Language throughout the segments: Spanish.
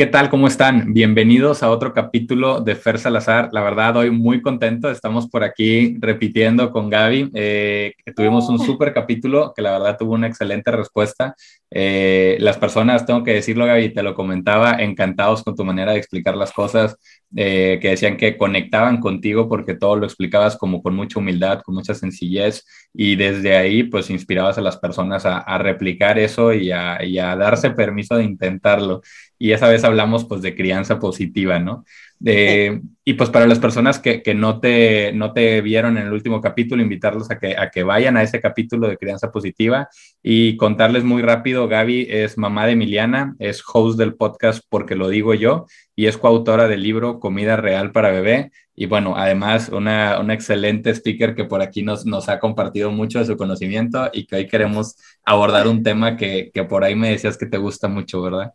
¿Qué tal? ¿Cómo están? Bienvenidos a otro capítulo de Fer Salazar. La verdad, hoy muy contento. Estamos por aquí repitiendo con Gaby. Eh, tuvimos un súper capítulo que la verdad tuvo una excelente respuesta. Eh, las personas, tengo que decirlo, Gaby, te lo comentaba, encantados con tu manera de explicar las cosas, eh, que decían que conectaban contigo porque todo lo explicabas como con mucha humildad, con mucha sencillez y desde ahí pues inspirabas a las personas a, replicar eso y a, y a darse permiso de intentarlo y esa vez hablamos pues de crianza positiva, ¿no? Y pues para las personas que, que, no, te, no te vieron en el último capítulo, invitarlos a que, a que vayan a ese capítulo de crianza positiva y contarles muy rápido, Gaby es mamá de Emiliana, es host del podcast Porque lo digo yo y es coautora del libro Comida Real para Bebé y bueno, además una, una excelente speaker que por aquí nos, nos ha compartido mucho de su conocimiento y que hoy queremos abordar un tema que, que por ahí me decías que te gusta mucho, ¿verdad?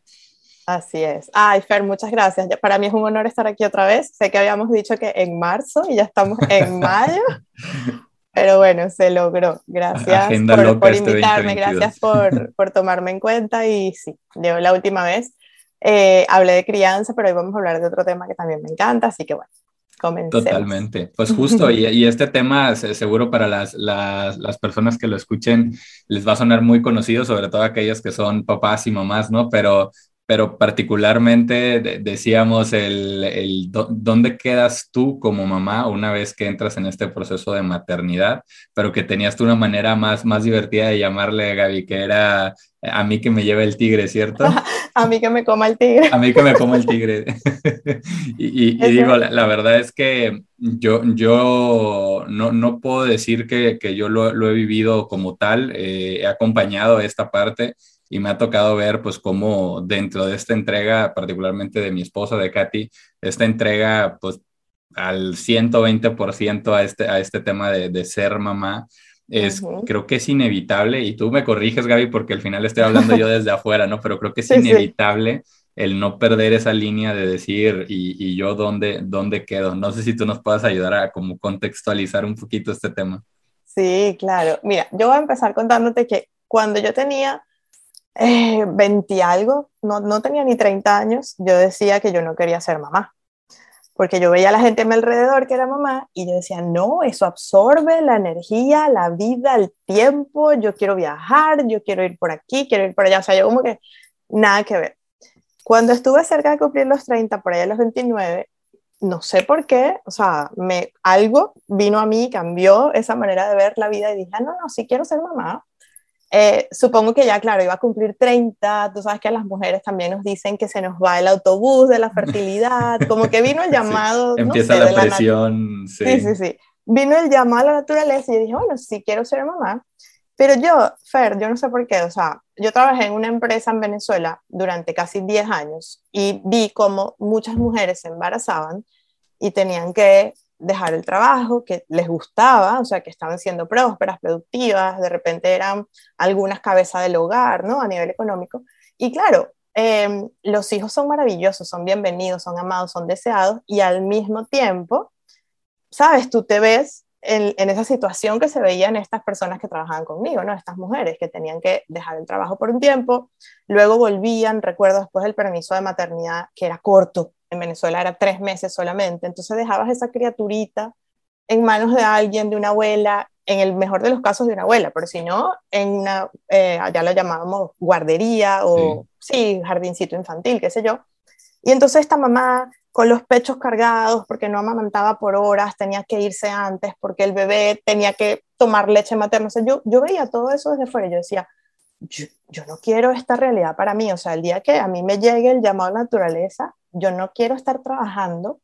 Así es. Ay, Fer, muchas gracias. Para mí es un honor estar aquí otra vez. Sé que habíamos dicho que en marzo y ya estamos en mayo. Pero bueno, se logró. Gracias por, este invitarme, gracias por, por, tomarme en cuenta. Y sí, yo la última vez eh, hablé de crianza, pero hoy vamos a hablar de otro tema que también me encanta, así que bueno, comencemos. Totalmente. Pues justo, y, y, este tema seguro para las, las, las, personas que lo escuchen les va a sonar muy conocido, sobre todo aquellas que son papás y mamás, ¿no? Pero pero particularmente decíamos el, el dónde quedas tú como mamá una vez que entras en este proceso de maternidad, pero que tenías tú una manera más, más divertida de llamarle, Gaby, que era a mí que me lleve el tigre, ¿cierto? a mí que me coma el tigre. a mí que me coma el tigre. y, digo, la, verdad es que yo, yo no, no puedo decir que, que yo lo, lo, he vivido como tal, eh, he acompañado esta parte y me ha tocado ver pues cómo dentro de esta entrega, particularmente de mi esposa, de Katy, esta entrega pues al 120% a este, a este tema de, de ser mamá, es, creo que es inevitable, y tú me corriges, Gaby, porque al final estoy hablando yo desde afuera, ¿no? Pero creo que es inevitable el no perder esa línea de decir, y, y, yo dónde, dónde quedo. No sé si tú nos puedas ayudar a como contextualizar un poquito este tema. Sí, claro. Mira, yo voy a empezar contándote que cuando yo tenía eh, 20 algo, no, no tenía ni 30 años, yo decía que yo no quería ser mamá. Porque yo veía a la gente a mi alrededor que era mamá y yo decía, no, eso absorbe la energía, la vida, el tiempo, yo quiero viajar, yo quiero ir por aquí, quiero ir por allá. O sea, yo como que nada que ver. Cuando estuve cerca de cumplir los 30, por allá los 29, no sé por qué, o sea, me, algo vino a mí, cambió esa manera de ver la vida y dije, ah, no, no, sí quiero ser mamá. Eh, supongo que ya, claro, iba a cumplir 30, tú sabes que a las mujeres también nos dicen que se nos va el autobús de la fertilidad, como que vino el llamado. empieza la presión. sí. sí, sí, Vino el llamado a la naturaleza y yo dije, bueno, sí quiero ser mamá. Pero yo, Fer, yo no sé por qué, o sea, yo trabajé en una empresa en Venezuela durante casi 10 años y vi cómo muchas mujeres se embarazaban y tenían que dejar el trabajo, que les gustaba, o sea, que estaban siendo prósperas, productivas, de repente eran algunas cabezas del hogar, ¿no? A nivel económico. Y claro, em, los hijos son maravillosos, son bienvenidos, son amados, son deseados, y al mismo tiempo, sabes, tú te ves en, en, esa situación que se veían estas personas que trabajaban conmigo, ¿no? Estas mujeres que tenían que dejar el trabajo por un tiempo, luego volvían, recuerdo después del permiso de maternidad, que era corto, en Venezuela era tres meses solamente, entonces dejabas esa criaturita en manos de alguien, de una abuela, en el mejor de los casos de una abuela, pero si no, en una, eh, allá lo llamábamos guardería o, sí. jardincito infantil, qué sé yo. Y entonces esta mamá con los pechos cargados porque no amamantaba por horas, tenía que irse antes porque el bebé tenía que tomar leche materna. O sea, yo, yo veía todo eso desde fuera y yo decía, yo, yo, no quiero esta realidad para mí. O sea, el día que a mí me llegue el llamado a naturaleza, yo no quiero estar trabajando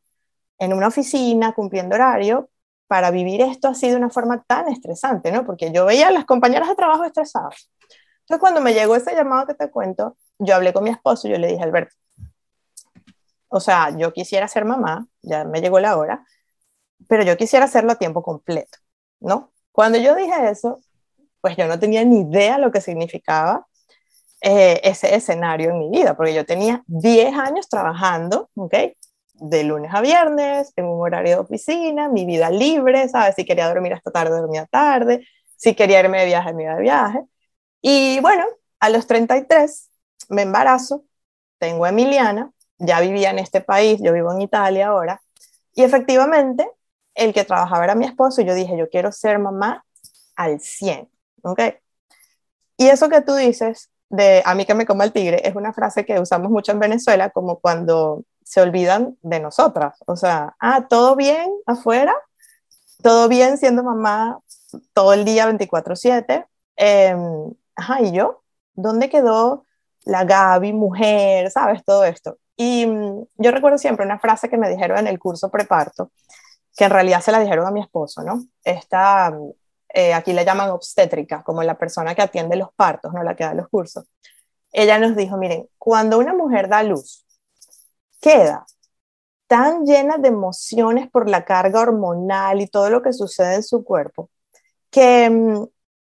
en una oficina cumpliendo horario para vivir esto así de una forma tan estresante, ¿no? Porque yo veía a las compañeras de trabajo estresadas. Entonces, cuando me llegó ese llamado que te cuento, yo hablé con mi esposo y yo le dije, Alberto, o sea, yo quisiera ser mamá, ya me llegó la hora, pero yo quisiera hacerlo a tiempo completo, ¿no? Cuando yo dije eso, pues yo no tenía ni idea lo que significaba eh, ese escenario en mi vida, porque yo tenía 10 años trabajando, ¿ok? De lunes a viernes, en un horario de oficina, mi vida libre, ¿sabes? Si quería dormir hasta tarde, dormía tarde, si quería irme de viaje, me iba de viaje. Y bueno, a los 33 me embarazo, tengo a Emiliana, ya vivía en este país, yo vivo en Italia ahora, y efectivamente el que trabajaba era mi esposo y yo dije, yo quiero ser mamá al 100, ¿ok? Y eso que tú dices de a mí que me coma el tigre es una frase que usamos mucho en Venezuela como cuando se olvidan de nosotras, o sea, ah, todo bien afuera, todo bien siendo mamá todo el día 24/7, em, ajá, ¿y yo? ¿Dónde quedó la Gaby, mujer, sabes, todo esto? Y mm, yo recuerdo siempre una frase que me dijeron en el curso preparto, que en realidad se la dijeron a mi esposo, ¿no? Esta, eh, aquí le llaman obstétrica, como la persona que atiende los partos, no la que da los cursos. Ella nos dijo, miren, cuando una mujer da luz, queda tan llena de emociones por la carga hormonal y todo lo que sucede en su cuerpo, que mm,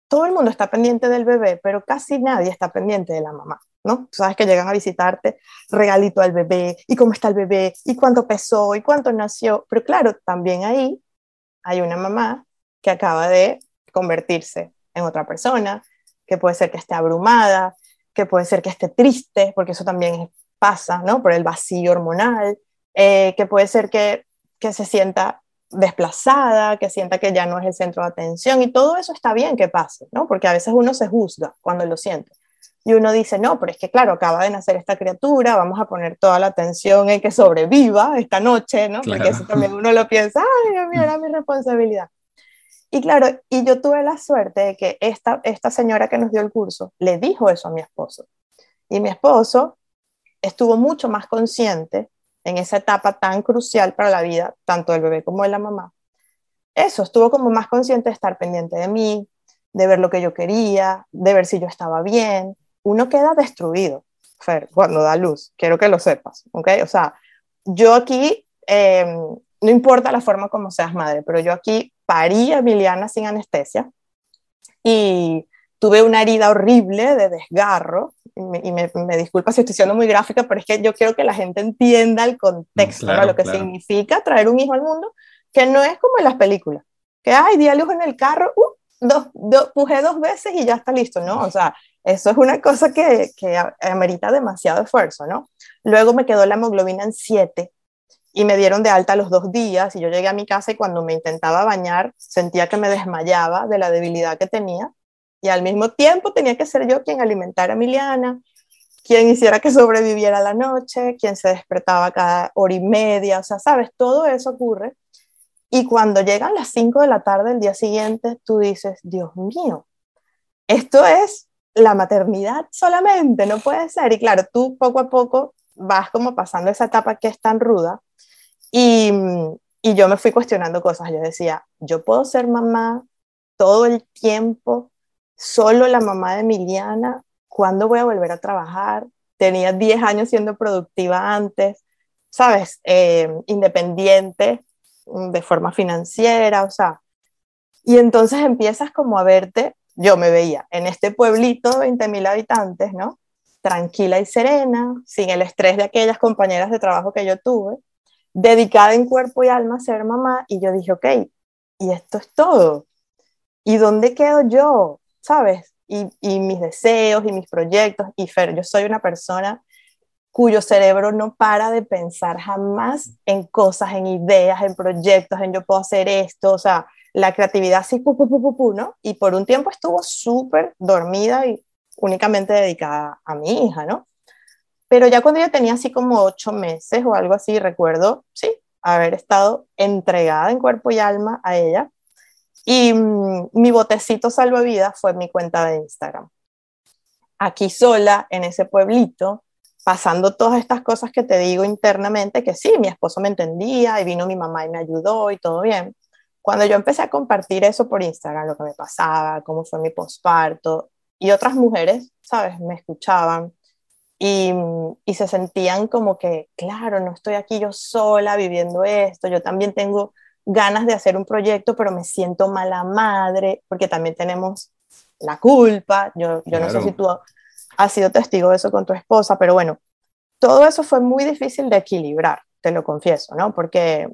todo el mundo está pendiente del bebé, pero casi nadie está pendiente de la mamá. ¿no? Tú sabes que llegan a visitarte, regalito al bebé, y cómo está el bebé, y cuánto pesó, y cuánto nació. Pero claro, también ahí hay una mamá que acaba de convertirse en otra persona, que puede ser que esté abrumada, que puede ser que esté triste, porque eso también pasa, ¿no? Por el vacío hormonal, eh, que puede ser que, que se sienta desplazada, que sienta que ya no es el centro de atención y todo eso está bien que pase, ¿no? Porque a veces uno se juzga cuando lo siente. Y uno dice, no, pero es que claro, acaba de nacer esta criatura, vamos a poner toda la atención en que sobreviva esta noche, ¿no? Porque eso también uno lo piensa, ay, Dios mío, era mi responsabilidad. Y claro, y yo tuve la suerte de que esta, esta señora que nos dio el curso le dijo eso a mi esposo. Y mi esposo estuvo mucho más consciente en esa etapa tan crucial para la vida, tanto del bebé como de la mamá. Eso, estuvo como más consciente de estar pendiente de mí, de ver lo que yo quería, de ver si yo estaba bien, uno queda destruido, Fer, cuando da luz, quiero que lo sepas, ¿ok? O sea, yo aquí, em, no importa la forma como seas madre, pero yo aquí parí a Emiliana sin anestesia y tuve una herida horrible de desgarro, y me, me, disculpa si estoy siendo muy gráfica, pero es que yo quiero que la gente entienda el contexto, lo que significa traer un hijo al mundo, que no es como en las películas, que hay di luz en el carro, uh, dos, dos, pujé dos veces y ya está listo, ¿no? O sea, eso es una cosa que, que amerita demasiado esfuerzo, ¿no? Luego me quedó la hemoglobina en 7 y me dieron de alta los dos días y yo llegué a mi casa y cuando me intentaba bañar sentía que me desmayaba de la debilidad que tenía y al mismo tiempo tenía que ser yo quien alimentara a Emiliana, quien hiciera que sobreviviera la noche, quien se despertaba cada hora y media, o sea, sabes, todo eso ocurre. Y cuando llegan las 5 de la tarde del día siguiente, tú dices, Dios mío, esto es la maternidad solamente, no puede ser. Y claro, tú poco a poco vas como pasando esa etapa que es tan ruda y, y yo me fui cuestionando cosas. Yo decía, yo puedo ser mamá todo el tiempo, solo la mamá de Emiliana, ¿cuándo voy a volver a trabajar? Tenía 10 años siendo productiva antes, ¿sabes? Eh, independiente de forma financiera, o sea, y entonces empiezas como a verte yo me veía en este pueblito de 20.000 habitantes, ¿no? Tranquila y serena, sin el estrés de aquellas compañeras de trabajo que yo tuve, dedicada en cuerpo y alma a ser mamá, y yo dije, ok, y esto es todo. ¿Y dónde quedo yo? ¿Sabes? Y, y mis deseos y mis proyectos. Y Fer, yo soy una persona cuyo cerebro no para de pensar jamás en cosas, en ideas, en proyectos, en yo puedo hacer esto, o sea, la creatividad así, pu, pu, pu, ¿no? Y por un tiempo estuvo súper dormida y únicamente dedicada a mi hija, ¿no? Pero ya cuando ella tenía así como ocho meses o algo así, recuerdo, sí, haber estado entregada en cuerpo y alma a ella. Y mm, mi botecito salvavidas fue mi cuenta de Instagram. Aquí sola, en ese pueblito, pasando todas estas cosas que te digo internamente, que sí, mi esposo me entendía y vino mi mamá y me ayudó y todo bien. Cuando yo empecé a compartir eso por Instagram, lo que me pasaba, cómo fue mi posparto, y otras mujeres, ¿sabes? Me escuchaban y, y, se sentían como que, claro, no estoy aquí yo sola viviendo esto, yo también tengo ganas de hacer un proyecto, pero me siento mala madre, porque también tenemos la culpa, yo, yo no sé si tú has sido testigo de eso con tu esposa, pero bueno, todo eso fue muy difícil de equilibrar, te lo confieso, ¿no? Porque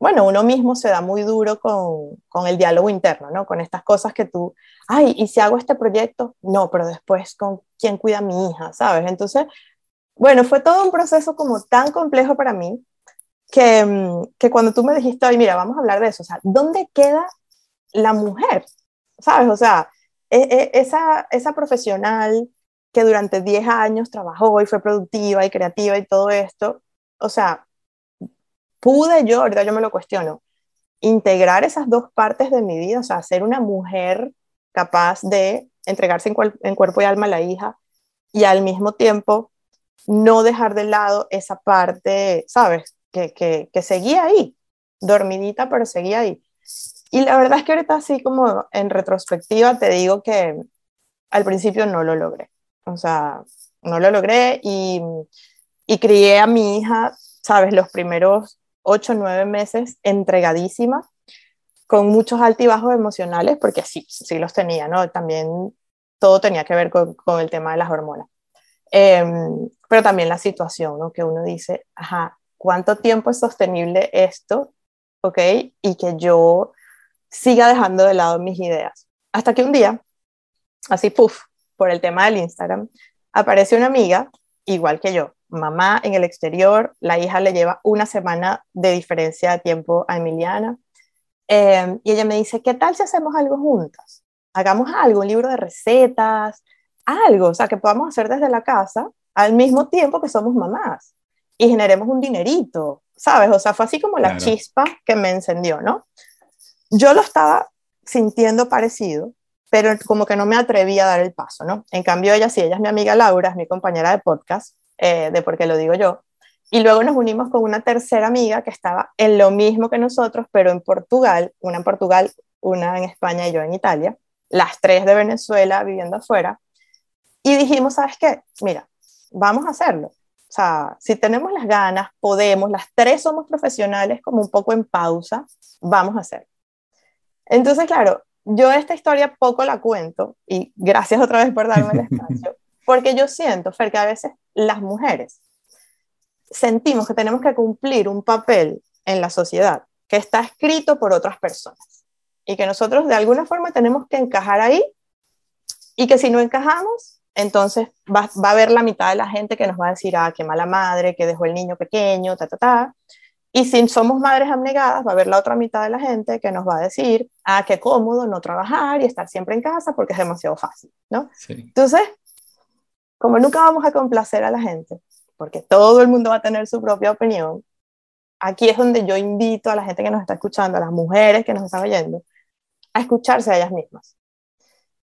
bueno, uno mismo se da muy duro con, con, el diálogo interno, ¿no? Con estas cosas que tú, ay, ¿y si hago este proyecto? No, pero después, ¿con quién cuida a mi hija? ¿Sabes? Entonces, bueno, fue todo un proceso como tan complejo para mí que, mm, que cuando tú me dijiste, ay, mira, vamos a hablar de eso, o sea, ¿dónde queda la mujer? ¿Sabes? O sea, e, e, esa, esa profesional que durante 10 años trabajó y fue productiva y creativa y todo esto, o sea, pude yo, ahorita yo me lo cuestiono, integrar esas dos partes de mi vida, o sea, ser una mujer capaz de entregarse en, en cuerpo y alma a la hija y al mismo tiempo no dejar de lado esa parte, ¿sabes? Que, que, que seguía ahí, dormidita, pero seguía ahí. Y la verdad es que ahorita así como en retrospectiva te digo que al principio no lo logré. O sea, no lo logré y, y crié a mi hija, sabes, los primeros ocho, nueve meses entregadísima, con muchos altibajos emocionales, porque sí, sí los tenía, ¿no? También todo tenía que ver con, con el tema de las hormonas. Em, pero también la situación, ¿no? Que uno dice, ajá, ¿cuánto tiempo es sostenible esto? ¿Ok? Y que yo siga dejando de lado mis ideas. Hasta que un día, así, puff, por el tema del Instagram, aparece una amiga, igual que yo, mamá en el exterior, la hija le lleva una semana de diferencia de tiempo a Emiliana, eh, y ella me dice, ¿qué tal si hacemos algo juntas? Hagamos algo, un libro de recetas, algo, o sea, que podamos hacer desde la casa al mismo tiempo que somos mamás y generemos un dinerito, ¿sabes? O sea, fue así como la chispa que me encendió, ¿no? Yo lo estaba sintiendo parecido, pero como que no me atrevía a dar el paso, ¿no? En cambio, ella sí, ella es mi amiga Laura, es mi compañera de podcast, eh, de por qué lo digo yo. Y luego nos unimos con una tercera amiga que estaba en lo mismo que nosotros, pero en Portugal, una en Portugal, una en España y yo en Italia, las tres de Venezuela viviendo afuera. Y dijimos, ¿sabes qué? Mira, vamos a hacerlo. O sea, si tenemos las ganas, podemos, las tres somos profesionales como un poco en pausa, vamos a hacerlo. Entonces, claro, yo esta historia poco la cuento y gracias otra vez por darme el espacio, porque yo siento, Fer, que a veces las mujeres sentimos que tenemos que cumplir un papel en la sociedad que está escrito por otras personas y que nosotros de alguna forma tenemos que encajar ahí y que si no encajamos, entonces va, va a haber la mitad de la gente que nos va a decir, ah, qué mala madre, que dejó el niño pequeño, ta, ta, ta. Y si somos madres abnegadas, va a haber la otra mitad de la gente que nos va a decir, ah, qué cómodo no trabajar y estar siempre en casa porque es demasiado fácil, ¿no? Entonces, como nunca vamos a complacer a la gente, porque todo el mundo va a tener su propia opinión, aquí es donde yo invito a la gente que nos está escuchando, a las mujeres que nos están oyendo, a escucharse a ellas mismas.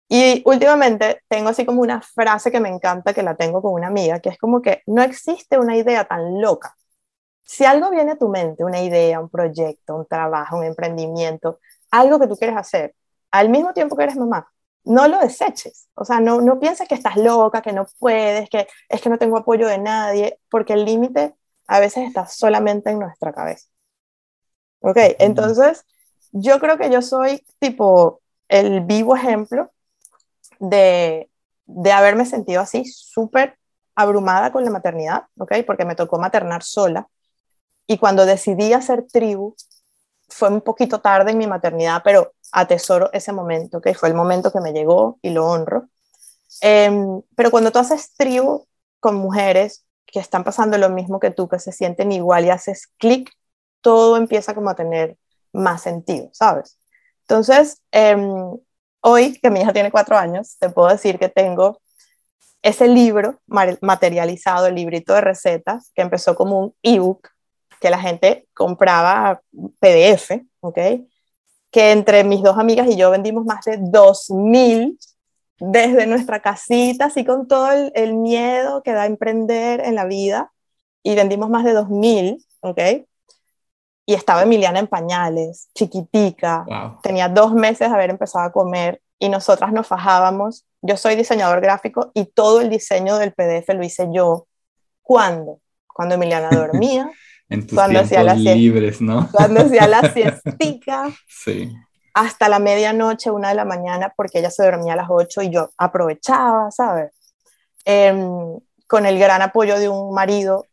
Y últimamente tengo así como una frase que me encanta, que la tengo con una amiga, que es como que no existe una idea tan loca si algo viene a tu mente, una idea, un proyecto, un trabajo, un emprendimiento, algo que tú quieres hacer, al mismo tiempo que eres mamá, no lo deseches. O sea, no, no pienses que estás loca, que no puedes, que es que no tengo apoyo de nadie, porque el límite a veces está solamente en nuestra cabeza. Ok, entonces yo creo que yo soy tipo el vivo ejemplo de, de haberme sentido así, súper abrumada con la maternidad, ¿ok? Porque me tocó maternar sola. Y cuando decidí hacer tribu, fue un poquito tarde en mi maternidad, pero atesoro ese momento, que fue el momento que me llegó y lo honro. Em, pero cuando tú haces tribu con mujeres que están pasando lo mismo que tú, que se sienten igual y haces clic, todo empieza como a tener más sentido, ¿sabes? Entonces, em, hoy que mi hija tiene cuatro años, te puedo decir que tengo ese libro materializado, el librito de recetas, que empezó como un ebook que la gente compraba PDF, ¿ok? Que entre mis dos amigas y yo vendimos más de 2.000 desde nuestra casita, así con todo el, miedo que da emprender en la vida, y vendimos más de 2.000, ¿ok? Y estaba Emiliana en pañales, chiquitica, tenía dos meses de haber empezado a comer, y nosotras nos fajábamos. Yo soy diseñador gráfico y todo el diseño del PDF lo hice yo. ¿Cuándo? Cuando Emiliana dormía, en tus cuando tiempos libres, ¿no? Cuando hacía la siestica. sí. Hasta la medianoche, una de la mañana, porque ella se dormía a las 8 y yo aprovechaba, ¿sabes? Em, con el gran apoyo de un marido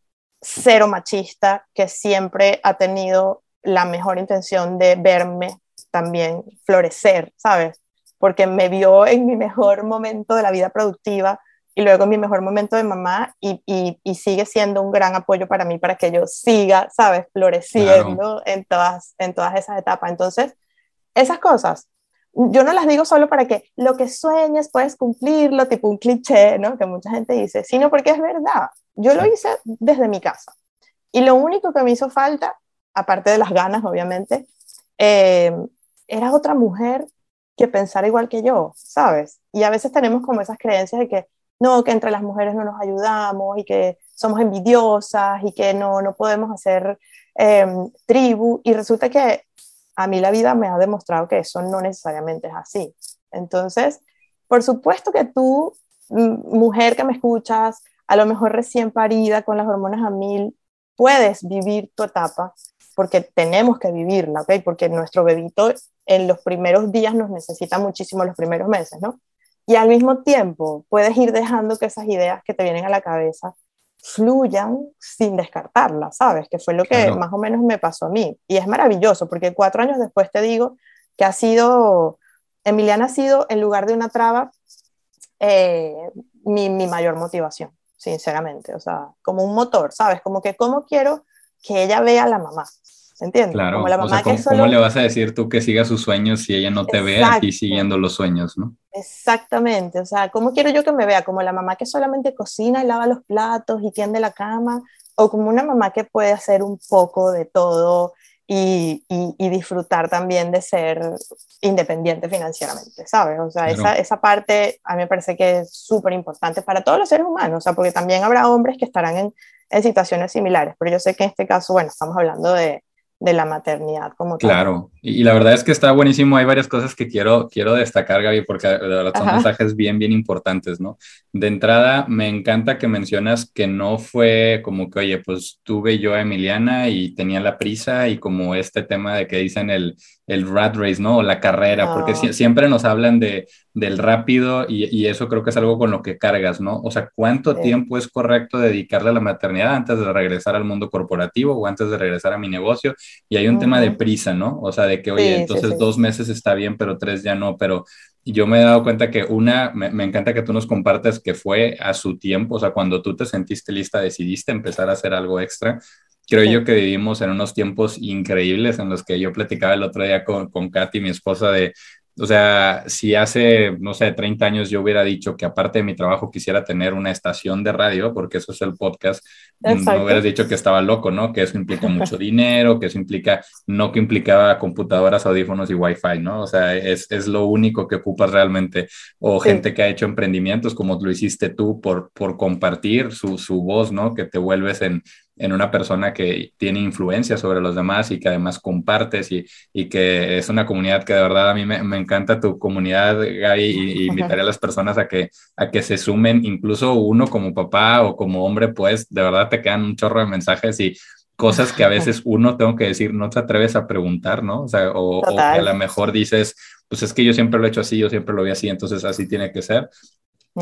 cero machista que siempre ha tenido la mejor intención de verme también florecer, ¿sabes? Porque me vio en mi mejor momento de la vida productiva y luego mi mejor momento de mamá y, y, sigue siendo un gran apoyo para mí para que yo siga, ¿sabes?, floreciendo en, todas, en todas esas etapas. Entonces, esas cosas, yo no las digo solo para que lo que sueñes puedes cumplirlo, tipo un cliché, ¿no? Que mucha gente dice, sino porque es verdad. Yo lo hice desde mi casa. Y lo único que me hizo falta, aparte de las ganas, obviamente, eh, era otra mujer que pensara igual que yo, ¿sabes? Y a veces tenemos como esas creencias de que no, que entre las mujeres no nos ayudamos y que somos envidiosas y que no, no podemos hacer em, tribu. Y resulta que a mí la vida me ha demostrado que eso no necesariamente es así. Entonces, por supuesto que tú, mujer que me escuchas, a lo mejor recién parida con las hormonas a mil, puedes vivir tu etapa porque tenemos que vivirla, ¿ok? Porque nuestro bebito en los primeros días nos necesita muchísimo los primeros meses, ¿no? Y al mismo tiempo puedes ir dejando que esas ideas que te vienen a la cabeza fluyan sin descartarlas, ¿sabes? Que fue lo que más o menos me pasó a mí. Y es maravilloso porque cuatro años después te digo que ha sido, Emiliana ha sido, en lugar de una traba, eh, mi, mi mayor motivación, sinceramente. O sea, como un motor, ¿sabes? Como que cómo quiero que ella vea a la mamá. ¿Se entiende? Claro, Como la mamá o sea, ¿cómo, le vas a decir tú que siga sus sueños si ella no te ve aquí siguiendo los sueños, no? Exactamente, o sea, ¿cómo quiero yo que me vea? Como la mamá que solamente cocina y lava los platos y tiende la cama, o como una mamá que puede hacer un poco de todo y, y, disfrutar también de ser independiente financieramente, ¿sabes? O sea, esa, esa, parte a mí me parece que es súper importante para todos los seres humanos, o sea, porque también habrá hombres que estarán en, en situaciones similares, pero yo sé que en este caso, bueno, estamos hablando de, de la maternidad como tal. Claro, y, la verdad es que está buenísimo. Hay varias cosas que quiero, quiero destacar, Gaby, porque de verdad son mensajes bien, bien importantes, ¿no? De entrada, me encanta que mencionas que no fue como que, oye, pues tuve yo a Emiliana y tenía la prisa y como este tema de que dicen el, el rat race, ¿no? O la carrera, porque siempre nos hablan de, del rápido y, eso creo que es algo con lo que cargas, ¿no? O sea, ¿cuánto tiempo es correcto dedicarle a la maternidad antes de regresar al mundo corporativo o antes de regresar a mi negocio? Y hay un tema de prisa, ¿no? O sea, de que, oye, entonces dos meses está bien, pero tres ya no, pero yo me he dado cuenta que una, me, me, encanta que tú nos compartas que fue a su tiempo, o sea, cuando tú te sentiste lista, decidiste empezar a hacer algo extra. Creo yo que vivimos en unos tiempos increíbles en los que yo platicaba el otro día con, con Katy, mi esposa, de, o sea, si hace, no sé, 30 años yo hubiera dicho que aparte de mi trabajo quisiera tener una estación de radio, porque eso es el podcast, mm, no hubieras dicho que estaba loco, ¿no? Que eso implica mucho dinero, que eso implica, no que implicaba computadoras, audífonos y wifi, ¿no? O sea, es, es lo único que ocupas realmente. O gente que ha hecho emprendimientos como lo hiciste tú por, por compartir su, su voz, ¿no? Que te vuelves en, en una persona que tiene influencia sobre los demás y que además compartes y, y que es una comunidad que de verdad a mí me, me encanta tu comunidad, Gaby, y, invitaré a las personas a que, a que se sumen, incluso uno como papá o como hombre, pues de verdad te quedan un chorro de mensajes y cosas que a veces uno, tengo que decir, no te atreves a preguntar, ¿no? O sea, o, que a lo mejor dices, pues es que yo siempre lo he hecho así, yo siempre lo vi así, entonces así tiene que ser.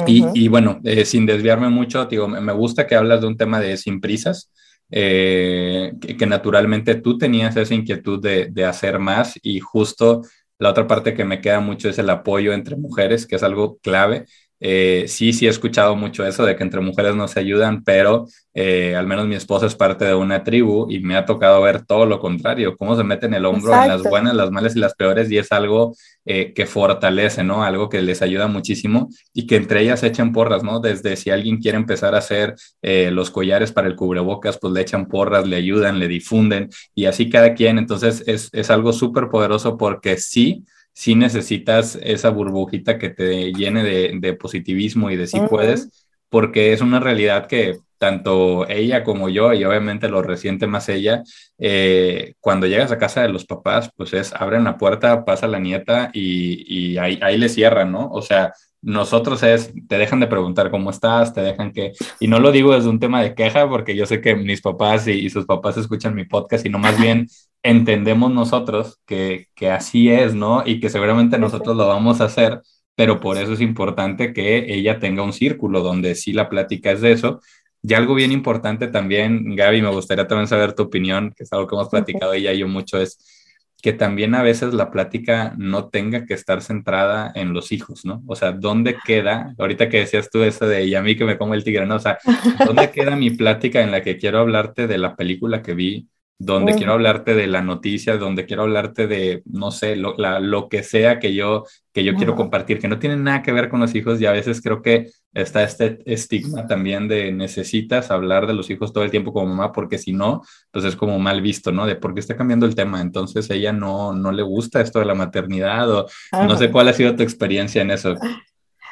y, y, bueno, eh, sin desviarme mucho, digo, me gusta que hablas de un tema de sin prisas, eh, que, naturalmente tú tenías esa inquietud de, de, hacer más y justo la otra parte que me queda mucho es el apoyo entre mujeres, que es algo clave. Eh, sí, sí he escuchado mucho eso de que entre mujeres no se ayudan, pero eh, al menos mi esposa es parte de una tribu y me ha tocado ver todo lo contrario, cómo se meten el hombro en las buenas, las malas y las peores y es algo eh, que fortalece, ¿no? Algo que les ayuda muchísimo y que entre ellas echan porras, ¿no? Desde si alguien quiere empezar a hacer los collares para el cubrebocas, pues le echan porras, le ayudan, le difunden y así cada quien. Entonces es, es algo súper poderoso porque sí si necesitas esa burbujita que te llene de, positivismo y de sí puedes, porque es una realidad que tanto ella como yo, y obviamente lo resiente más ella, eh, cuando llegas a casa de los papás, pues es, abren la puerta, pasa la nieta y, ahí, ahí le cierran, ¿no? O sea, nosotros es, te dejan de preguntar cómo estás, te dejan que, y no lo digo desde un tema de queja, porque yo sé que mis papás y, y sus papás escuchan mi podcast, sino más bien entendemos nosotros que, que así es, ¿no? Y que seguramente nosotros lo vamos a hacer, pero por eso es importante que ella tenga un círculo donde sí la plática es de eso. Y algo bien importante también, Gaby, me gustaría también saber tu opinión, que es algo que hemos platicado ella y yo mucho, es que también a veces la plática no tenga que estar centrada en los hijos, ¿no? O sea, ¿dónde queda, ahorita que decías tú eso de, y a mí que me como el tigre, ¿no? O sea, ¿dónde queda mi plática en la que quiero hablarte de la película que vi donde quiero hablarte de la noticia, donde quiero hablarte de, no sé, lo, lo que sea que yo, que yo quiero compartir, que no tiene nada que ver con los hijos y a veces creo que está este estigma también de necesitas hablar de los hijos todo el tiempo como mamá, porque si no, pues es como mal visto, ¿no? De por qué está cambiando el tema, entonces ella no, no le gusta esto de la maternidad o no sé cuál ha sido tu experiencia en eso.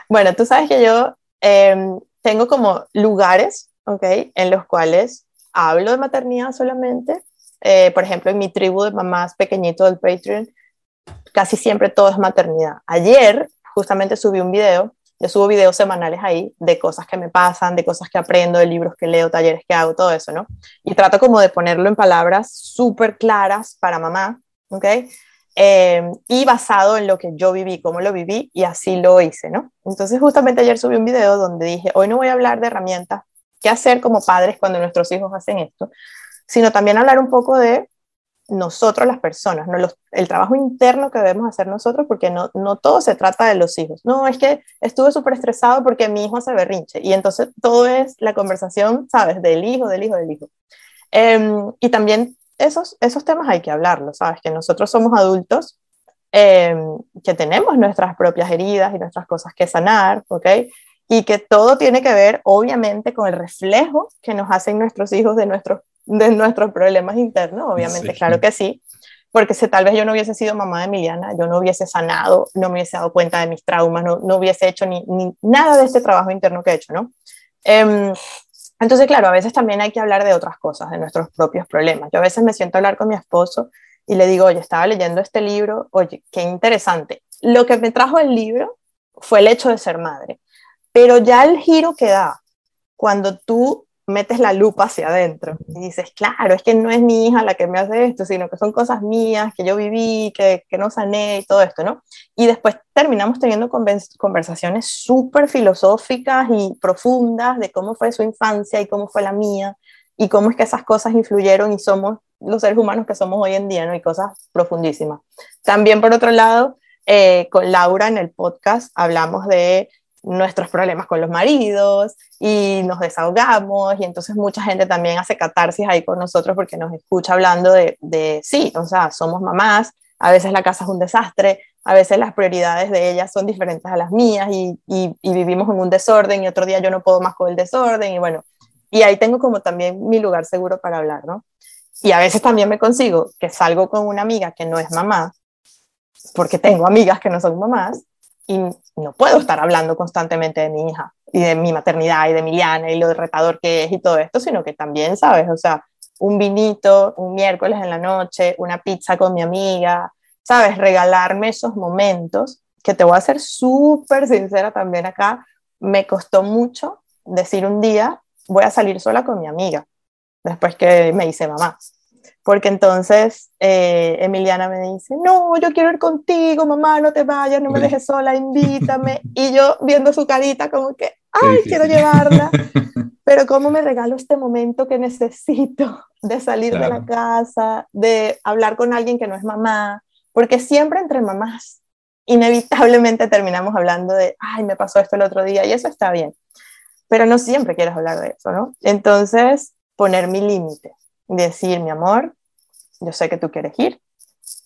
Bueno, tú sabes que yo em, tengo como lugares, ¿ok? En los cuales hablo de maternidad solamente eh, por ejemplo, en mi tribu de mamás pequeñito del Patreon, casi siempre todo es maternidad. Ayer justamente subí un video, yo subo videos semanales ahí de cosas que me pasan, de cosas que aprendo, de libros que leo, talleres que hago, todo eso, ¿no? Y trato como de ponerlo en palabras súper claras para mamá, ¿ok? Eh, y basado en lo que yo viví, cómo lo viví, y así lo hice, ¿no? Entonces justamente ayer subí un video donde dije, hoy no voy a hablar de herramientas, qué hacer como padres cuando nuestros hijos hacen esto, sino también hablar un poco de nosotros las personas, ¿no? el trabajo interno que debemos hacer nosotros, porque no, no todo se trata de los hijos. No, es que estuve súper estresado porque mi hijo hace berrinche. Y entonces todo es la conversación, ¿sabes? Del hijo, del hijo, del hijo. Em, y también esos, esos temas hay que hablarlos, ¿sabes? Que nosotros somos adultos, em, que tenemos nuestras propias heridas y nuestras cosas que sanar, ¿ok? Y que todo tiene que ver, obviamente, con el reflejo que nos hacen nuestros hijos de nuestros de nuestros problemas internos, obviamente, claro que sí, porque si tal vez yo no hubiese sido mamá de Emiliana, yo no hubiese sanado, no me hubiese dado cuenta de mis traumas, no, no hubiese hecho ni, ni, nada de este trabajo interno que he hecho, ¿no? Em, entonces, claro, a veces también hay que hablar de otras cosas, de nuestros propios problemas. Yo a veces me siento a hablar con mi esposo y le digo, oye, estaba leyendo este libro, oye, qué interesante. Lo que me trajo el libro fue el hecho de ser madre, pero ya el giro que da cuando tú metes la lupa hacia adentro y dices, claro, es que no es mi hija la que me hace esto, sino que son cosas mías que yo viví, que, que no sané y todo esto, ¿no? Y después terminamos teniendo conversaciones súper filosóficas y profundas de cómo fue su infancia y cómo fue la mía y cómo es que esas cosas influyeron y somos los seres humanos que somos hoy en día, ¿no? Y cosas profundísimas. También, por otro lado, eh, con Laura en el podcast hablamos de nuestros problemas con los maridos y nos desahogamos y entonces mucha gente también hace catarsis ahí con nosotros porque nos escucha hablando de, de, sí, o sea, somos mamás, a veces la casa es un desastre, a veces las prioridades de ellas son diferentes a las mías y, y, y vivimos en un desorden y otro día yo no puedo más con el desorden y bueno, y ahí tengo como también mi lugar seguro para hablar, ¿no? Y a veces también me consigo que salgo con una amiga que no es mamá, porque tengo amigas que no son mamás, y no puedo estar hablando constantemente de mi hija y de mi maternidad y de Emiliana y lo retador que es y todo esto, sino que también, ¿sabes? O sea, un vinito, un miércoles en la noche, una pizza con mi amiga, ¿sabes? Regalarme esos momentos, que te voy a ser súper sincera también acá, me costó mucho decir un día, voy a salir sola con mi amiga, después que me hice mamá porque entonces eh, Emiliana me dice, no, yo quiero ir contigo, mamá, no te vayas, no me dejes sola, invítame. y yo viendo su carita como que, ay, quiero llevarla, pero ¿cómo me regalo este momento que necesito de salir de la casa, de hablar con alguien que no es mamá? Porque siempre entre mamás, inevitablemente terminamos hablando de, ay, me pasó esto el otro día, y eso está bien. Pero no siempre quieres hablar de eso, ¿no? Entonces, poner mi límite decir, mi amor, yo sé que tú quieres ir,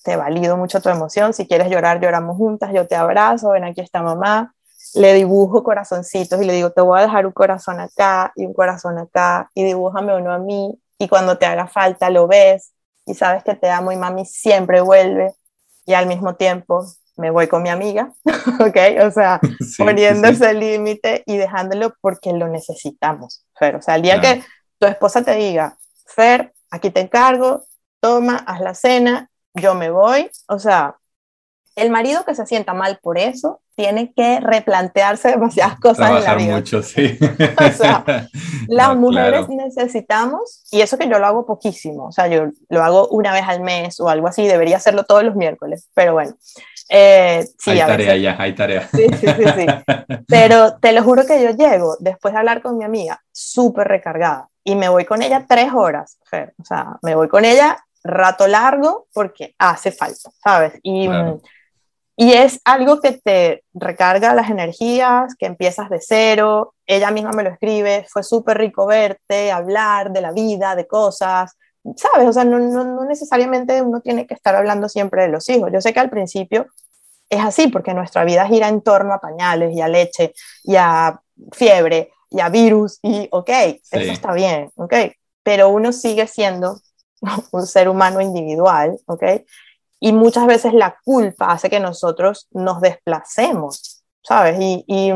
te valido mucho tu emoción, si quieres llorar, lloramos juntas, yo te abrazo, ven aquí está mamá, le dibujo corazoncitos y le digo, te voy a dejar un corazón acá y un corazón acá y dibújame uno a mí y cuando te haga falta lo ves y sabes que te amo y mami siempre vuelve y al mismo tiempo me voy con mi amiga, ¿ok? O sea, poniendo ese límite y dejándolo porque lo necesitamos, Fer. O sea, el día que tu esposa te diga, Fer, aquí te encargo, toma, haz la cena, yo me voy. O sea, el marido que se sienta mal por eso tiene que replantearse demasiadas cosas en la vida. mucho, sí. o sea, las mujeres necesitamos, y eso que yo lo hago poquísimo, o sea, yo lo hago una vez al mes o algo así, debería hacerlo todos los miércoles, pero bueno. Eh, sí, hay tarea ya, hay tarea. Sí, sí, sí, sí. Pero te lo juro que yo llego, después de hablar con mi amiga, súper recargada y me voy con ella tres horas, o sea, me voy con ella rato largo porque hace falta, ¿sabes? Y, y es algo que te recarga las energías, que empiezas de cero. Ella misma me lo escribe, fue súper rico verte, hablar de la vida, de cosas, ¿sabes? O sea, no, no, no, necesariamente uno tiene que estar hablando siempre de los hijos. Yo sé que al principio es así, porque nuestra vida gira en torno a pañales y a leche y a fiebre y a virus y, ok, eso está bien, ok, pero uno sigue siendo un ser humano individual, ok, y muchas veces la culpa hace que nosotros nos desplacemos, ¿sabes? Y, y,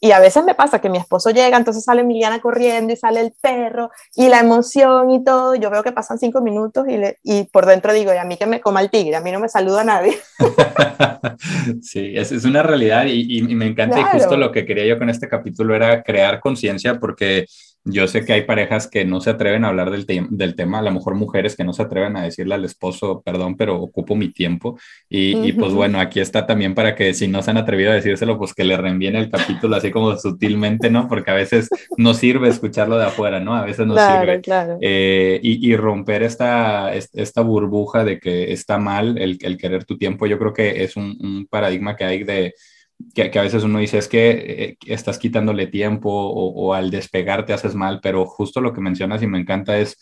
y, a veces me pasa que mi esposo llega, entonces sale Emiliana corriendo y sale el perro y la emoción y todo. Yo veo que pasan cinco minutos y, le, y por dentro digo, y a mí que me coma el tigre, a mí no me saluda nadie. sí, es, es, una realidad y, y me encanta y justo lo que quería yo con este capítulo era crear conciencia porque yo sé que hay parejas que no se atreven a hablar del, del, tema, a lo mejor mujeres que no se atreven a decirle al esposo, perdón, pero ocupo mi tiempo. Y, pues bueno, aquí está también para que si no se han atrevido a decírselo, pues que le reenvíen el capítulo así como sutilmente, ¿no? Porque a veces no sirve escucharlo de afuera, ¿no? A veces no sirve. Claro. Eh, y, romper esta, esta burbuja de que está mal el, el, querer tu tiempo, yo creo que es un, un paradigma que hay de que, a veces uno dice es que eh, estás quitándole tiempo o, al despegarte haces mal, pero justo lo que mencionas y me encanta es,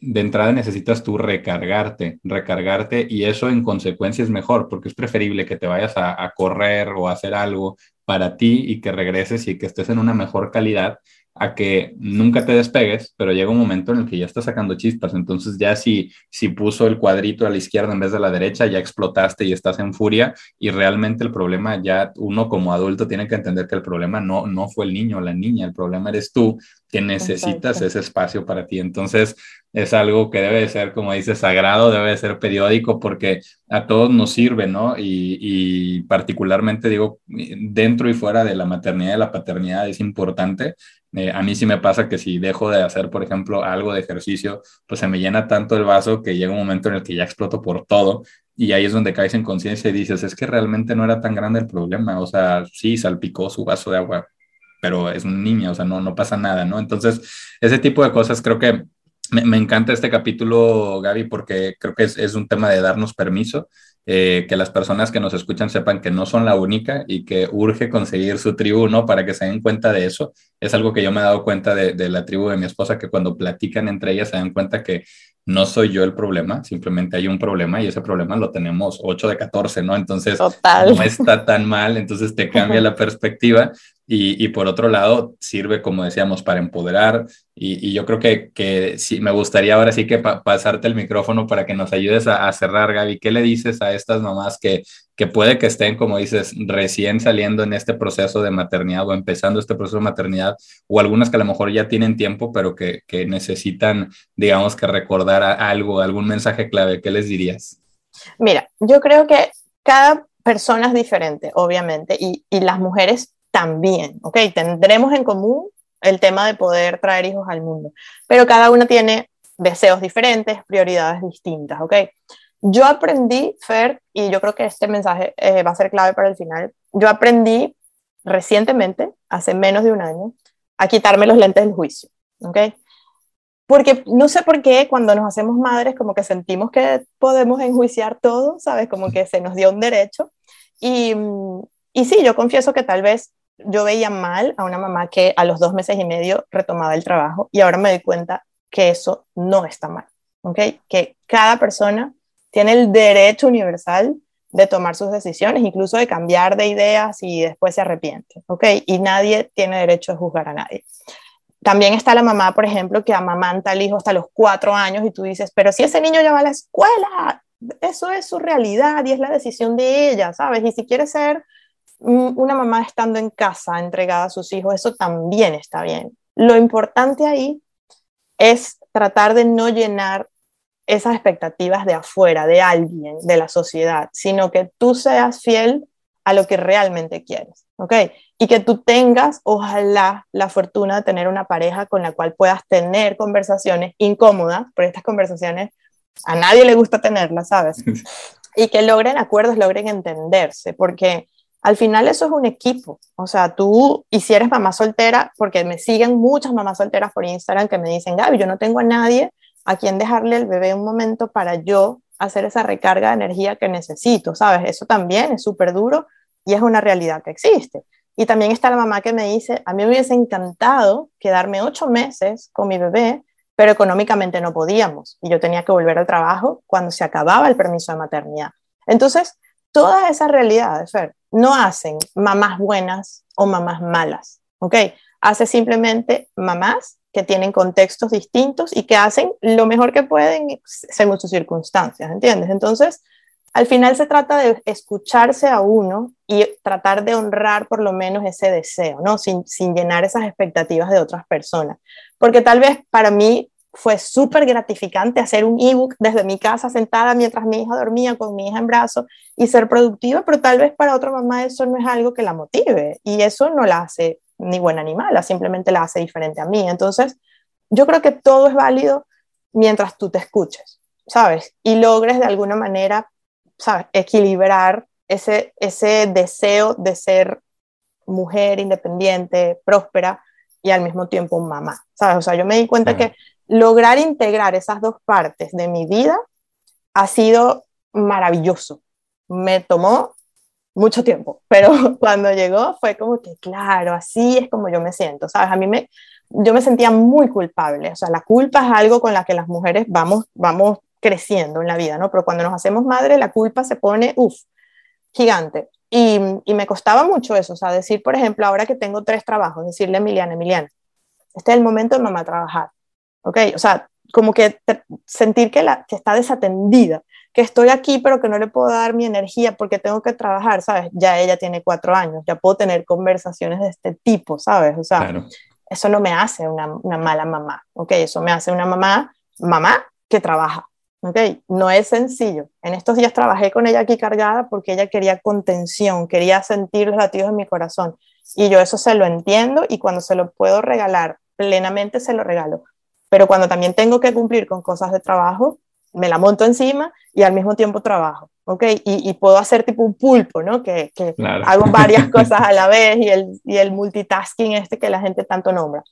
de entrada necesitas tú recargarte, recargarte y eso en consecuencia es mejor porque es preferible que te vayas a, a correr o a hacer algo para ti y que regreses y que estés en una mejor calidad a que nunca te despegues, pero llega un momento en el que ya estás sacando chispas. Entonces ya si, si puso el cuadrito a la izquierda en vez de la derecha, ya explotaste y estás en furia y realmente el problema ya uno como adulto tiene que entender que el problema no, no fue el niño o la niña, el problema eres tú que necesitas ese espacio para ti. Entonces es algo que debe de ser, como dices, sagrado, debe de ser periódico porque a todos nos sirve, ¿no? Y, y particularmente digo, dentro y fuera de la maternidad y la paternidad es importante eh, a mí sí me pasa que si dejo de hacer, por ejemplo, algo de ejercicio, pues se me llena tanto el vaso que llega un momento en el que ya exploto por todo y ahí es donde caes en conciencia y dices, es que realmente no era tan grande el problema, o sea, sí, salpicó su vaso de agua, pero es un niño, o sea, no, no pasa nada, ¿no? Entonces, ese tipo de cosas creo que me, me encanta este capítulo, Gaby, porque creo que es, es un tema de darnos permiso eh, que las personas que nos escuchan sepan que no son la única y que urge conseguir su tribu, ¿no? Para que se den cuenta de eso. Es algo que yo me he dado cuenta de, de la tribu de mi esposa, que cuando platican entre ellas se dan cuenta que no soy yo el problema, simplemente hay un problema y ese problema lo tenemos 8 de 14, ¿no? Entonces no está tan mal, entonces te cambia la perspectiva y, y, por otro lado sirve, como decíamos, para empoderar y, y yo creo que, que me gustaría ahora sí que pasarte el micrófono para que nos ayudes a, a, cerrar, Gaby. ¿Qué le dices a estas mamás que, que puede que estén, como dices, recién saliendo en este proceso de maternidad o empezando este proceso de maternidad o algunas que a lo mejor ya tienen tiempo, pero que, que necesitan, digamos, que recordar algo, algún mensaje clave? ¿Qué les dirías? Mira, yo creo que cada persona es diferente, obviamente, y, y las mujeres también, ¿ok? Tendremos en común el tema de poder traer hijos al mundo, pero cada una tiene deseos diferentes, prioridades distintas, ¿ok? Yo aprendí, Fer, y yo creo que este mensaje eh, va a ser clave para el final, yo aprendí recientemente, hace menos de un año, a quitarme los lentes del juicio, ¿ok? Porque no sé por qué cuando nos hacemos madres como que sentimos que podemos enjuiciar todo, ¿sabes? Como que se nos dio un derecho. Y, y sí, yo confieso que tal vez yo veía mal a una mamá que a los dos meses y medio retomaba el trabajo y ahora me doy cuenta que eso no está mal, ¿ok? Que cada persona tiene el derecho universal de tomar sus decisiones, incluso de cambiar de ideas y después se arrepiente, ¿ok? Y nadie tiene derecho a juzgar a nadie. También está la mamá, por ejemplo, que amamanta al hijo hasta los cuatro años y tú dices, pero si ese niño ya va a la escuela, eso es su realidad y es la decisión de ella, ¿sabes? Y si quiere ser una mamá estando en casa entregada a sus hijos, eso también está bien. Lo importante ahí es tratar de no llenar esas expectativas de afuera, de alguien, de la sociedad, sino que tú seas fiel a lo que realmente quieres, ¿ok? Y que tú tengas, ojalá, la fortuna de tener una pareja con la cual puedas tener conversaciones incómodas, pero estas conversaciones a nadie le gusta tenerlas, ¿sabes? Y que logren acuerdos, logren entenderse, porque al final eso es un equipo. O sea, tú, y si eres mamá soltera, porque me siguen muchas mamás solteras por Instagram que me dicen, Gaby, yo no tengo a nadie a quién dejarle el bebé un momento para yo hacer esa recarga de energía que necesito, ¿sabes? Eso también es súper duro y es una realidad que existe. Y también está la mamá que me dice, a mí hubiese encantado quedarme ocho meses con mi bebé, pero económicamente no podíamos y yo tenía que volver al trabajo cuando se acababa el permiso de maternidad. Entonces, todas esas realidades, Fer, no hacen mamás buenas o mamás malas, ¿ok? Hace simplemente mamás que tienen contextos distintos y que hacen lo mejor que pueden según sus circunstancias, ¿entiendes? Entonces, al final se trata de escucharse a uno y tratar de honrar por lo menos ese deseo, ¿no? Sin, sin llenar esas expectativas de otras personas. Porque tal vez para mí fue súper gratificante hacer un ebook desde mi casa sentada mientras mi hija dormía con mi hija en brazos y ser productiva, pero tal vez para otra mamá eso no es algo que la motive y eso no la hace ni buena ni mala, simplemente la hace diferente a mí. Entonces, yo creo que todo es válido mientras tú te escuches, ¿sabes? Y logres de alguna manera, ¿sabes? Equilibrar ese, ese deseo de ser mujer independiente, próspera y al mismo tiempo mamá, ¿sabes? O sea, yo me di cuenta que lograr integrar esas dos partes de mi vida ha sido maravilloso. Me tomó mucho tiempo, pero cuando llegó fue como que, claro, así es como yo me siento, ¿sabes? A mí me, yo me sentía muy culpable, o sea, la culpa es algo con la que las mujeres vamos, vamos creciendo en la vida, ¿no? Pero cuando nos hacemos madre, la culpa se pone, uff, gigante. Y, y, me costaba mucho eso, o sea, decir, por ejemplo, ahora que tengo tres trabajos, decirle a Emiliana, Emiliana, este es el momento de mamá trabajar, ¿ok? O sea, como que sentir que, la, que está desatendida que estoy aquí pero que no le puedo dar mi energía porque tengo que trabajar, ¿sabes? Ya ella tiene cuatro años, ya puedo tener conversaciones de este tipo, ¿sabes? O sea, eso no me hace una, una, mala mamá, ¿ok? Eso me hace una mamá, mamá que trabaja, ¿ok? No es sencillo. En estos días trabajé con ella aquí cargada porque ella quería contención, quería sentir los latidos de mi corazón. Y yo eso se lo entiendo y cuando se lo puedo regalar plenamente se lo regalo. Pero cuando también tengo que cumplir con cosas de trabajo, me la monto encima y al mismo tiempo trabajo, ¿ok? Y, puedo hacer tipo un pulpo, ¿no? Que, que hago varias cosas a la vez y el, y el multitasking este que la gente tanto nombra.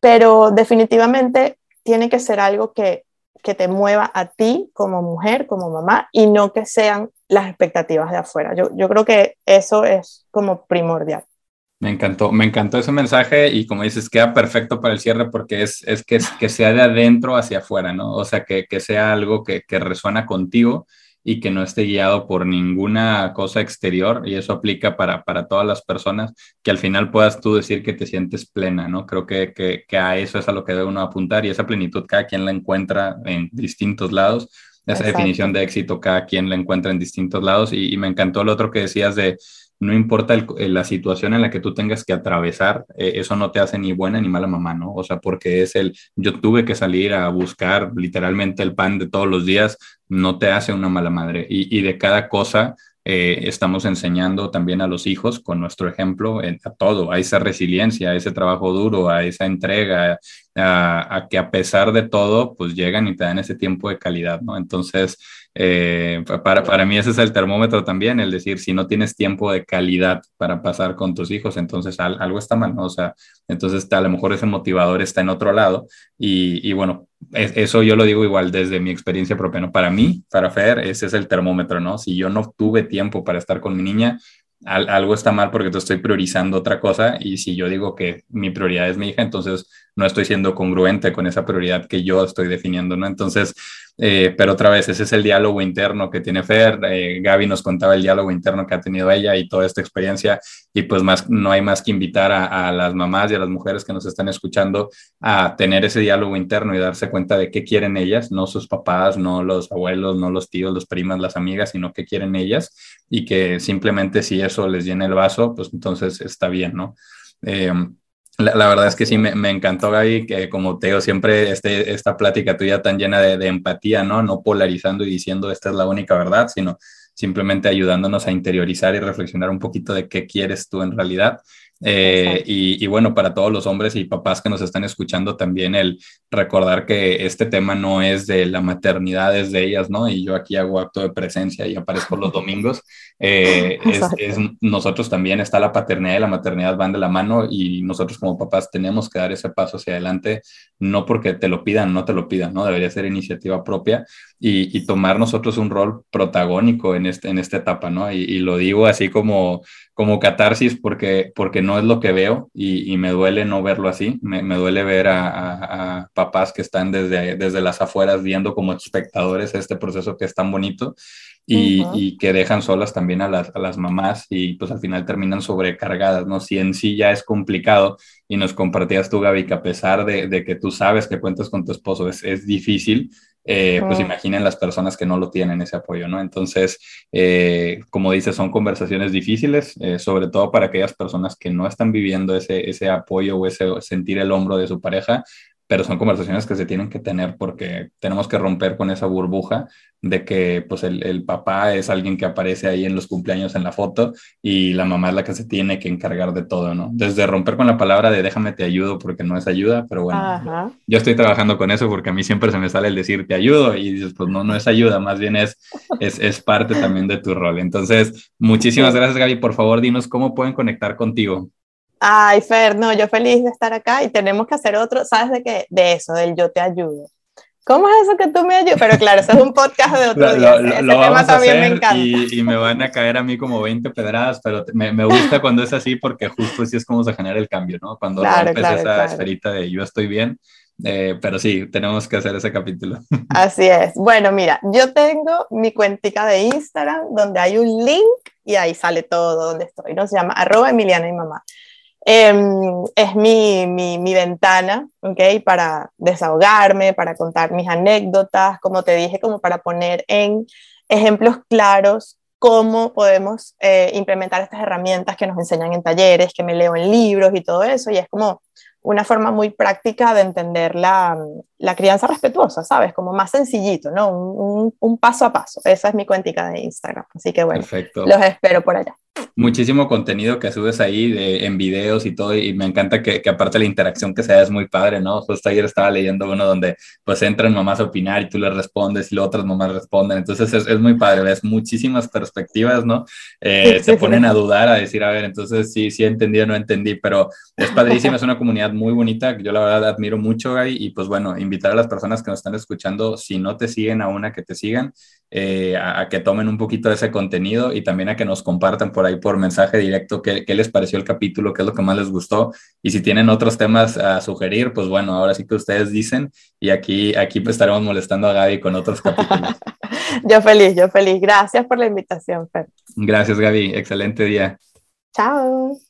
Pero definitivamente tiene que ser algo que, que te mueva a ti como mujer, como mamá, y no que sean las expectativas de afuera. Yo, yo creo que eso es como primordial. Me encantó, me encantó ese mensaje y como dices, queda perfecto para el cierre porque es, es que, que sea de adentro hacia afuera, ¿no? O sea, que, que sea algo que, que, resuena contigo y que no esté guiado por ninguna cosa exterior y eso aplica para, para todas las personas, que al final puedas tú decir que te sientes plena, ¿no? Creo que, que, a eso es a lo que debe uno apuntar y esa plenitud cada quien la encuentra en distintos lados. Esa definición de éxito cada quien la encuentra en distintos lados y, y me encantó lo otro que decías de no importa la situación en la que tú tengas que atravesar, eh, eso no te hace ni buena ni mala mamá, ¿no? O sea, porque es el, yo tuve que salir a buscar literalmente el pan de todos los días, no te hace una mala madre. Y, y de cada cosa eh, estamos enseñando también a los hijos con nuestro ejemplo a todo, a esa resiliencia, a ese trabajo duro, a esa entrega, a, que a pesar de todo, pues llegan y te dan ese tiempo de calidad, ¿no? Entonces, eh, para, para mí ese es el termómetro también, el decir, si no tienes tiempo de calidad para pasar con tus hijos, entonces algo está mal, ¿no? O sea, entonces a lo mejor ese motivador está en otro lado y, y bueno, eso yo lo digo igual desde mi experiencia propia, ¿no? Para mí, para Fer, ese es el termómetro, ¿no? Si yo no tuve tiempo para estar con mi niña, algo está mal porque te estoy priorizando otra cosa y si yo digo que mi prioridad es mi hija, entonces no estoy siendo congruente con esa prioridad que yo estoy definiendo, ¿no? Entonces, eh, pero otra vez, ese es el diálogo interno que tiene Fer. Eh, Gaby nos contaba el diálogo interno que ha tenido ella y toda esta experiencia. Y pues más, no hay más que invitar a, a, las mamás y a las mujeres que nos están escuchando a tener ese diálogo interno y darse cuenta de qué quieren ellas, no sus papás, no los abuelos, no los tíos, los primas, las amigas, sino qué quieren ellas y que simplemente si eso les llena el vaso, pues entonces está bien, ¿no? Eh, la, verdad es que sí, me, encantó, Gaby, que como te digo, siempre este, esta plática tuya tan llena de, de, empatía, ¿no? No polarizando y diciendo esta es la única verdad, sino simplemente ayudándonos a interiorizar y reflexionar un poquito de qué quieres tú en realidad. Eh, y, bueno, para todos los hombres y papás que nos están escuchando también el recordar que este tema no es de la maternidad, es de ellas, ¿no? Y yo aquí hago acto de presencia y aparezco los domingos. Eh, es, nosotros también está la paternidad y la maternidad van de la mano y nosotros como papás tenemos que dar ese paso hacia adelante, no porque te lo pidan, no te lo pidan, ¿no? Debería ser iniciativa propia y, tomar nosotros un rol protagónico en, este, en esta etapa, ¿no? Y, lo digo así como, como catarsis porque, porque no es lo que veo y, me duele no verlo así, me, duele ver a, papás que están desde, desde las afueras viendo como espectadores este proceso que es tan bonito y, que dejan solas también a las, a las, mamás y pues al final terminan sobrecargadas, ¿no? Si en sí ya es complicado y nos compartías tú, Gaby, que a pesar de, de que tú sabes que cuentas con tu esposo, es, es difícil, eh, pues imaginen las personas que no lo tienen ese apoyo, ¿no? Entonces, eh, como dices, son conversaciones difíciles, eh, sobre todo para aquellas personas que no están viviendo ese, ese apoyo o ese sentir el hombro de su pareja, pero son conversaciones que se tienen que tener porque tenemos que romper con esa burbuja de que pues el, el, papá es alguien que aparece ahí en los cumpleaños en la foto y la mamá es la que se tiene que encargar de todo, ¿no? Desde romper con la palabra de déjame te ayudo porque no es ayuda, pero bueno, yo estoy trabajando con eso porque a mí siempre se me sale el decir te ayudo y dices pues no, no es ayuda, más bien es, es, es parte también de tu rol. Entonces, muchísimas gracias Gaby, por favor dinos cómo pueden conectar contigo. Ay, Fer, no, yo feliz de estar acá y tenemos que hacer otro, ¿sabes de qué? De eso, del yo te ayudo. ¿Cómo es eso que tú me ayudas? Pero claro, eso es un podcast de otro día. Ese tema también me encanta. Y, me van a caer a mí como 20 pedradas, pero me, me, gusta cuando es así porque justo así es como se genera el cambio, ¿no? Cuando claro, rompes esa esferita de yo estoy bien, eh, pero sí, tenemos que hacer ese capítulo. Así es. Bueno, mira, yo tengo mi cuentica de Instagram donde hay un link y ahí sale todo donde estoy, ¿no? Se llama arroba Emiliana y mamá. Em, es mi, mi, mi, ventana, ¿ok? Para desahogarme, para contar mis anécdotas, como te dije, como para poner en ejemplos claros cómo podemos eh, implementar estas herramientas que nos enseñan en talleres, que me leo en libros y todo eso, y es como una forma muy práctica de entender la, la crianza respetuosa, ¿sabes? Como más sencillito, ¿no? Un, un, paso a paso. Esa es mi cuentica de Instagram. Así que bueno, los espero por allá muchísimo contenido que subes ahí de, en videos y todo, y me encanta que, que, aparte la interacción que sea es muy padre, ¿no? Justo ayer estaba leyendo uno donde pues entran mamás a opinar y tú les respondes y las otras mamás responden, entonces es, es muy padre, ves muchísimas perspectivas, ¿no? Eh, se ponen a dudar, a decir, a ver, entonces sí, sí entendí o no entendí, pero es padrísima, es una comunidad muy bonita, que yo la verdad admiro mucho, Gaby, y pues bueno, invitar a las personas que nos están escuchando, si no te siguen a una que te sigan, eh, a, a, que tomen un poquito de ese contenido y también a que nos compartan por ahí por mensaje directo qué, qué, les pareció el capítulo, qué es lo que más les gustó. Y si tienen otros temas a sugerir, pues bueno, ahora sí que ustedes dicen y aquí, aquí pues estaremos molestando a Gaby con otros capítulos. yo feliz, yo feliz. Gracias por la invitación, Fer. Gracias, Gaby. Excelente día. Chao.